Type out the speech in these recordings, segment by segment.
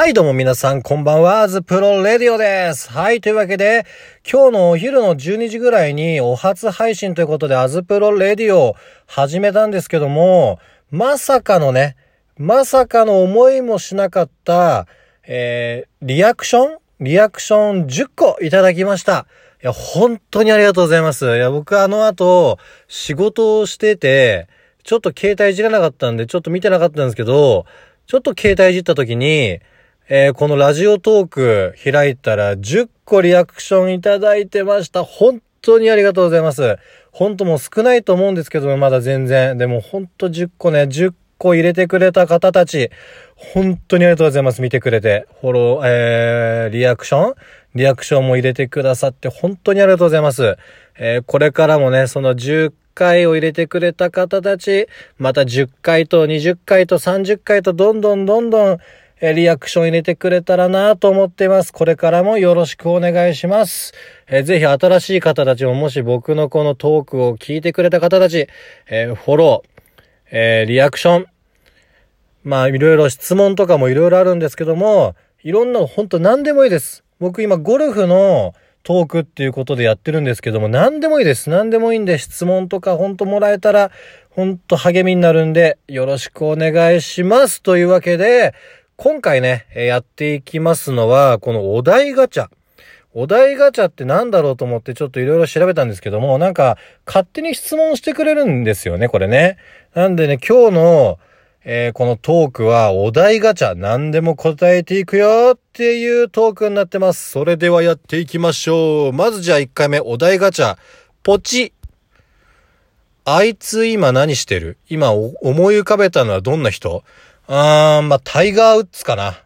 はい、どうも皆さん、こんばんは、アズプロレディオです。はい、というわけで、今日のお昼の12時ぐらいにお初配信ということで、アズプロレディオを始めたんですけども、まさかのね、まさかの思いもしなかった、えー、リアクション？リアクション10個いただきました。いや、本当にありがとうございます。いや、僕あの後、仕事をしてて、ちょっと携帯いじらなかったんで、ちょっと見てなかったんですけど、ちょっと携帯いじった時に、えーこのラジオトーク開いたら10個リアクションいただいてました。本当にありがとうございます。本当もう少ないと思うんですけども、まだ全然。でも本当10個ね、10個入れてくれた方たち、本当にありがとうございます。見てくれて。フォロー、えー、リアクションリアクションも入れてくださって、本当にありがとうございます。えーこれからもね、その10回を入れてくれた方たち、また10回と20回と30回とどんどんどんどん、えリアクション入れてくれたらなと思っています。これからもよろしくお願いします。えーぜひ新しい方たちももし僕のこのトークを聞いてくれた方たち、えーフォロー、えーリアクション、まあいろいろ質問とかもいろいろあるんですけども、いろんなの本当何でもいいです。僕今ゴルフのトークっていうことでやってるんですけども、何でもいいです。何でもいいんで質問とか本当もらえたら本当励みになるんでよろしくお願いします。というわけで、今回ね、やっていきますのは、このお題ガチャ。お題ガチャってなんだろうと思ってちょっといろいろ調べたんですけども、なんか勝手に質問してくれるんですよね、これね。なんでね、今日の、えーこのトークはお題ガチャ何でも答えていくよっていうトークになってます。それではやっていきましょう。まずじゃあ1回目お題ガチャ。ポチ。あいつ今何してる？今思い浮かべたのはどんな人？ーん、まあ、タイガー・ウッズかな。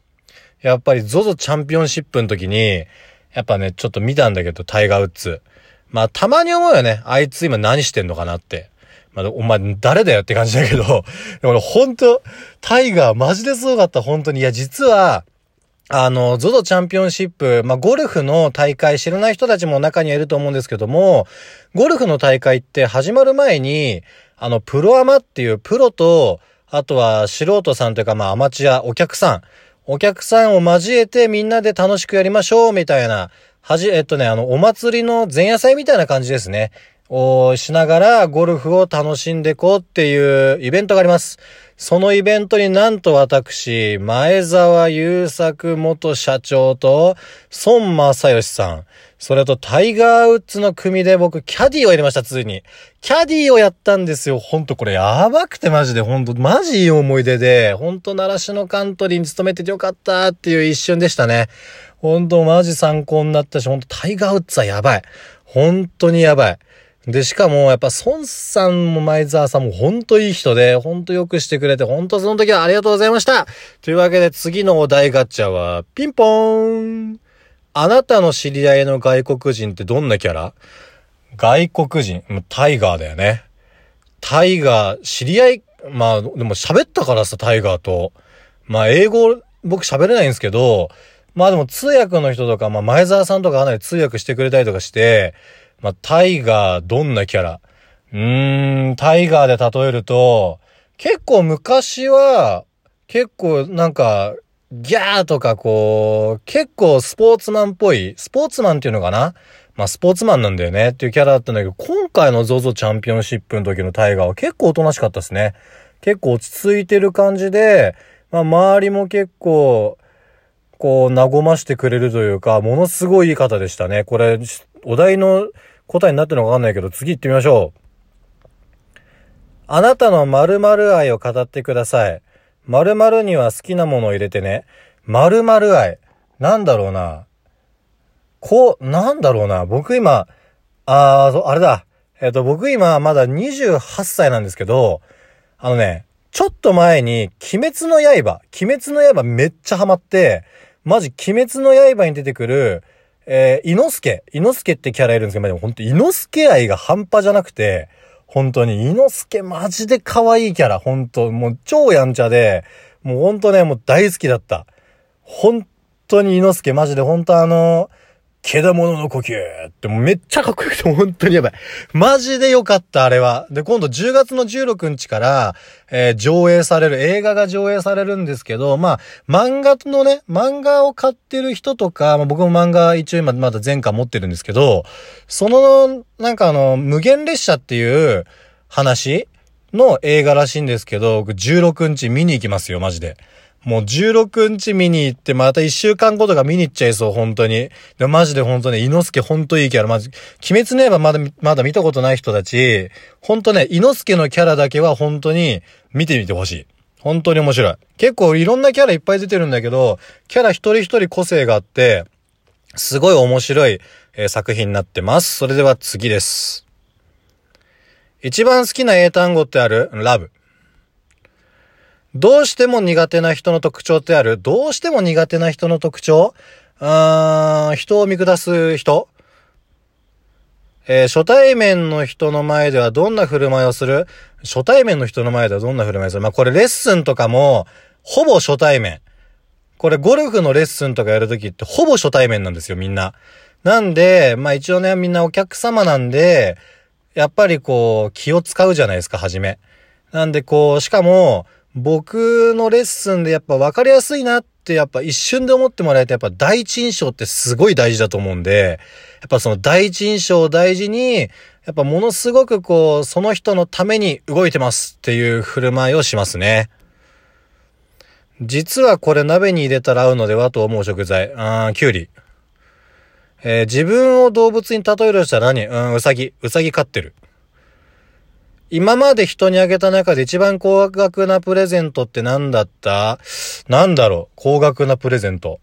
やっぱり ZOZO チャンピオンシップの時に、やっぱね、ちょっと見たんだけど、タイガー・ウッズ。まあ、たまに思うよね。あいつ今何してんのかなって。まあ、お前誰だよって感じだけど、でも俺本当タイガーマジですごかった、本当に。いや、実は、あの、ZOZO チャンピオンシップ、まあ、ゴルフの大会知らない人たちも中にはいると思うんですけども、ゴルフの大会って始まる前に、あの、プロアマっていうプロと、あとは素人さんというか、まあ、アマチュア、お客さん、お客さんを交えてみんなで楽しくやりましょう、みたいな、はじ、えっとね、あの、お祭りの前夜祭みたいな感じですね。をしながらゴルフを楽しんでいこうっていうイベントがあります。そのイベントになんと私、前澤友作元社長と、孫正義さん、それとタイガーウッズの組で僕、キャディをやりました、ついに。キャディをやったんですよ。ほんとこれやばくてマジで、ほんと、マジいい思い出で、ほんと、奈良市のカントリーに勤めててよかったっていう一瞬でしたね。ほんと、マジ参考になったし、ほんと、タイガーウッズはやばい。本当にやばい。で、しかも、やっぱ、孫さんも前澤さんも本当いい人で、本当よくしてくれて、本当その時はありがとうございました。というわけで、次のお題ガチャは、ピンポーンあなたの知り合いの外国人ってどんなキャラ？外国人、タイガーだよね。タイガー、知り合い、まあ、でも喋ったからさ、タイガーと。まあ、英語、僕喋れないんですけど、まあでも通訳の人とか、まあ前澤さんとかかなり通訳してくれたりとかして、まあタイガー、どんなキャラ？うーん、タイガーで例えると、結構昔は、結構なんか、ギャーとかこう、結構スポーツマンっぽい、スポーツマンっていうのかな？まあスポーツマンなんだよねっていうキャラだったんだけど、今回の ZOZO チャンピオンシップの時のタイガーは結構おとなしかったですね。結構落ち着いてる感じで、まあ周りも結構、こう、和ましてくれるというか、ものすごいいい方でしたね。これ、お題の答えになってるのかわかんないけど、次行ってみましょう。あなたの〇〇愛を語ってください。〇〇には好きなものを入れてね。〇〇愛。なんだろうな。こう、なんだろうな。僕今、あー、そうあれだ。えっ、と、僕今まだ28歳なんですけど、あのね、ちょっと前に、鬼滅の刃、鬼滅の刃めっちゃハマって、マジ鬼滅の刃に出てくる、えー、イノスケ。イノスケってキャラいるんですけど、まあでも本当イノスケ愛が半端じゃなくて、本当に、イノスケマジで可愛いキャラ、本当もう超やんちゃで、もう本当ね、もう大好きだった。本当にイノスケマジで本当あの、けだものの呼吸ってめっちゃかっこよくて本当にやばい。マジでよかった、あれは。で、今度10月の16日から、えー、上映される、映画が上映されるんですけど、まあ、漫画のね、漫画を買ってる人とか、まあ、僕も漫画一応今まだ前回持ってるんですけど、その、なんかあの、無限列車っていう話の映画らしいんですけど、16日見に行きますよ、マジで。もう16日見に行って、また1週間後とか見に行っちゃいそう、本当に。で、マジで本当ね、イノスケ本当いいキャラ。まじ、鬼滅の刃まだ、まだ見たことない人たち、本当ね、イノスケのキャラだけは本当に見てみてほしい。本当に面白い。結構いろんなキャラいっぱい出てるんだけど、キャラ一人一人個性があって、すごい面白い、えー、作品になってます。それでは次です。一番好きな英単語ってある？ラブ。どうしても苦手な人の特徴ってある？どうしても苦手な人の特徴？あーん人を見下す人？えー、初対面の人の前ではどんな振る舞いをする？初対面の人の前ではどんな振る舞いをする？まあ、これレッスンとかも、ほぼ初対面。これゴルフのレッスンとかやるときってほぼ初対面なんですよ、みんな。なんで、まあ一応ね、みんなお客様なんで、やっぱりこう、気を使うじゃないですか、はじめ。なんでこう、しかも、僕のレッスンでやっぱ分かりやすいなってやっぱ一瞬で思ってもらえてやっぱ第一印象ってすごい大事だと思うんで、やっぱその第一印象を大事に、やっぱものすごくこう、その人のために動いてますっていう振る舞いをしますね。実はこれ鍋に入れたら合うのではと思う食材。あー、きゅうり。えー、自分を動物に例えるとしたら何？うん、うさぎ。うさぎ飼ってる。今まで人にあげた中で一番高額なプレゼントって何だった？なんだろう？高額なプレゼント。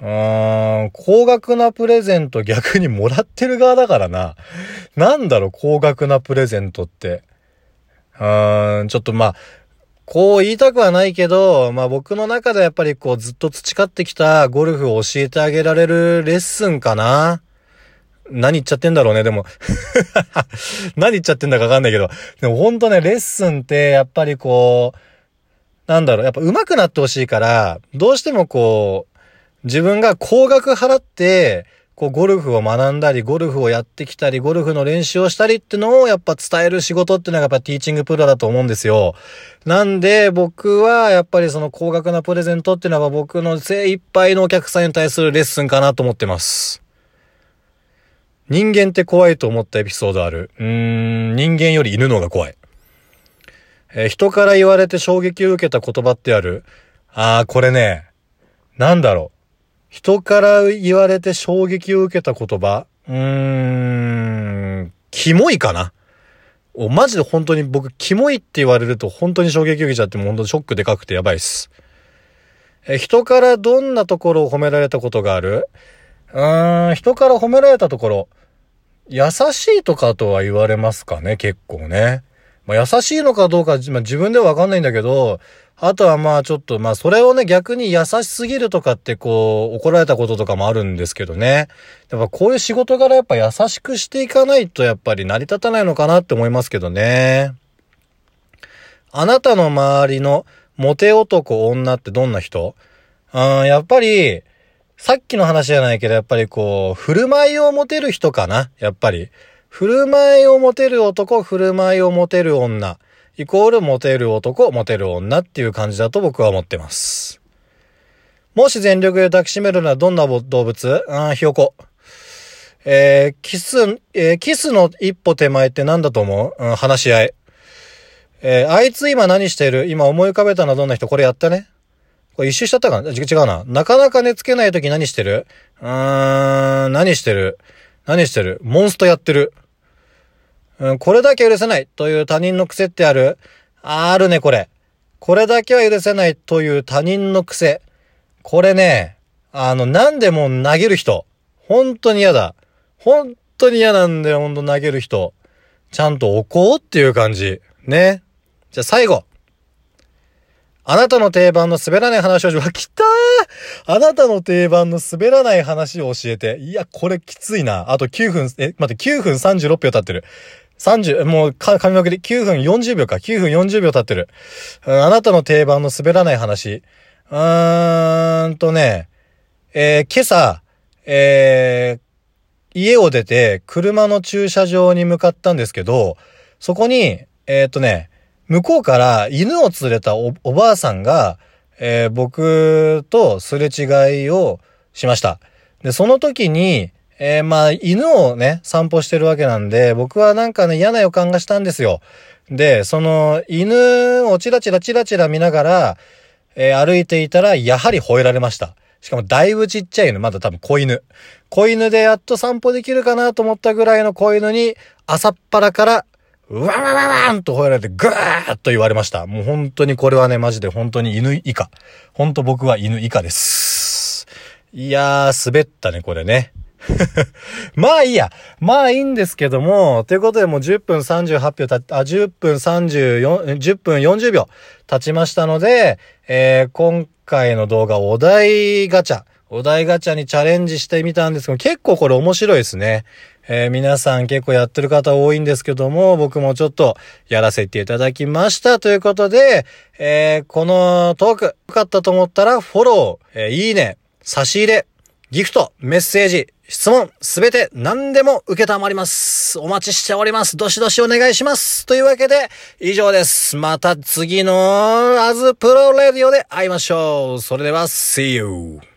うーん、高額なプレゼント逆にもらってる側だからな。なんだろう？高額なプレゼントって。うーん、ちょっとまあ、こう言いたくはないけど、まあ僕の中でやっぱりこうずっと培ってきたゴルフを教えてあげられるレッスンかな。何言っちゃってんだろうね、でも 何言っちゃってんだかわかんないけど。でもほんとね、レッスンってやっぱりこう、なんだろう、やっぱ上手くなってほしいから、どうしてもこう、自分が高額払って、こう、ゴルフを学んだり、ゴルフをやってきたり、ゴルフの練習をしたりってのをやっぱ伝える仕事っていうのがやっぱティーチングプロだと思うんですよ。なんで、僕はやっぱりその高額なプレゼントっていうのは僕の精一杯のお客さんに対するレッスンかなと思ってます。人間って怖いと思ったエピソードある。うーん、人間より犬の方が怖い。えー、人から言われて衝撃を受けた言葉ってあるあー、これね、なんだろう。人から言われて衝撃を受けた言葉うーん、キモいかな？お、マジで本当に僕、キモいって言われると本当に衝撃受けちゃっても本当にショックでかくてやばいっす。え、人からどんなところを褒められたことがある？うーん、人から褒められたところ、優しいとかとは言われますかね、結構ね。まあ、優しいのかどうか、まあ、自分ではわかんないんだけど、あとはまあちょっと、まあそれをね、逆に優しすぎるとかってこう、怒られたこととかもあるんですけどね。やっぱこういう仕事柄やっぱ優しくしていかないとやっぱり成り立たないのかなって思いますけどね。あなたの周りのモテ男女ってどんな人？うん、やっぱり、さっきの話じゃないけど、やっぱりこう、振る舞いを持てる人かな？やっぱり。振る舞いを持てる男、振る舞いを持てる女。イコールモテる男、モテる女っていう感じだと僕は思ってます。もし全力で抱きしめるのはどんな動物？あひよこ。えー、キス、えー、キスの一歩手前って何だと思う、うん、話し合い。えー、あいつ今何してる？今思い浮かべたのはどんな人？これやったねこれ一周しちゃったかな？違うな。なかなか寝つけない時何してる？うーん、何してる？何してる？モンストやってる。うん、これだけ許せないという他人の癖ってある？あるね、これ。これだけは許せないという他人の癖。これね、あの、なんでも投げる人。本当に嫌だ。本当に嫌なんだよ、ほんと投げる人。ちゃんと置こうっていう感じ。ね。じゃあ最後。あなたの定番の滑らない話を、うわ、来たーあなたの定番の滑らない話を教えて。いや、これきついな。あと9分、え、待って、9分36秒経ってる。30、もう、か、噛みまくり、9分40秒か、9分40秒経ってる。うん、あなたの定番の滑らない話。うーんとね、えー、今朝、えー、家を出て車の駐車場に向かったんですけど、そこに、えー、っとね、向こうから犬を連れたおばあさんが、えー、僕とすれ違いをしました。で、その時に、えー、まあ、犬をね、散歩してるわけなんで、僕はなんかね、嫌な予感がしたんですよ。で、その、犬をチラチラチラチラ見ながら、えー、歩いていたら、やはり吠えられました。しかもだいぶちっちゃい犬、まだ多分子犬。子犬でやっと散歩できるかなと思ったぐらいの子犬に、朝っぱらから、わわわわんと吠えられて、ぐーっと言われました。もう本当にこれはね、マジで本当に犬以下。本当僕は犬以下です。いやー、滑ったね、これね。まあいいや。まあいいんですけども、ということでもう10分38秒た、あ、10分34、10分40秒経ちましたので、えー、今回の動画お題ガチャ、お題ガチャにチャレンジしてみたんですけど、結構これ面白いですね。えー、皆さん結構やってる方多いんですけども、僕もちょっとやらせていただきましたということで、えー、このトーク良かったと思ったらフォロー、えー、いいね、差し入れ、ギフト、メッセージ、質問、すべて何でも受けたまります。お待ちしております。どしどしお願いします。というわけで、以上です。また次のアズプロレディオで会いましょう。それでは、See you!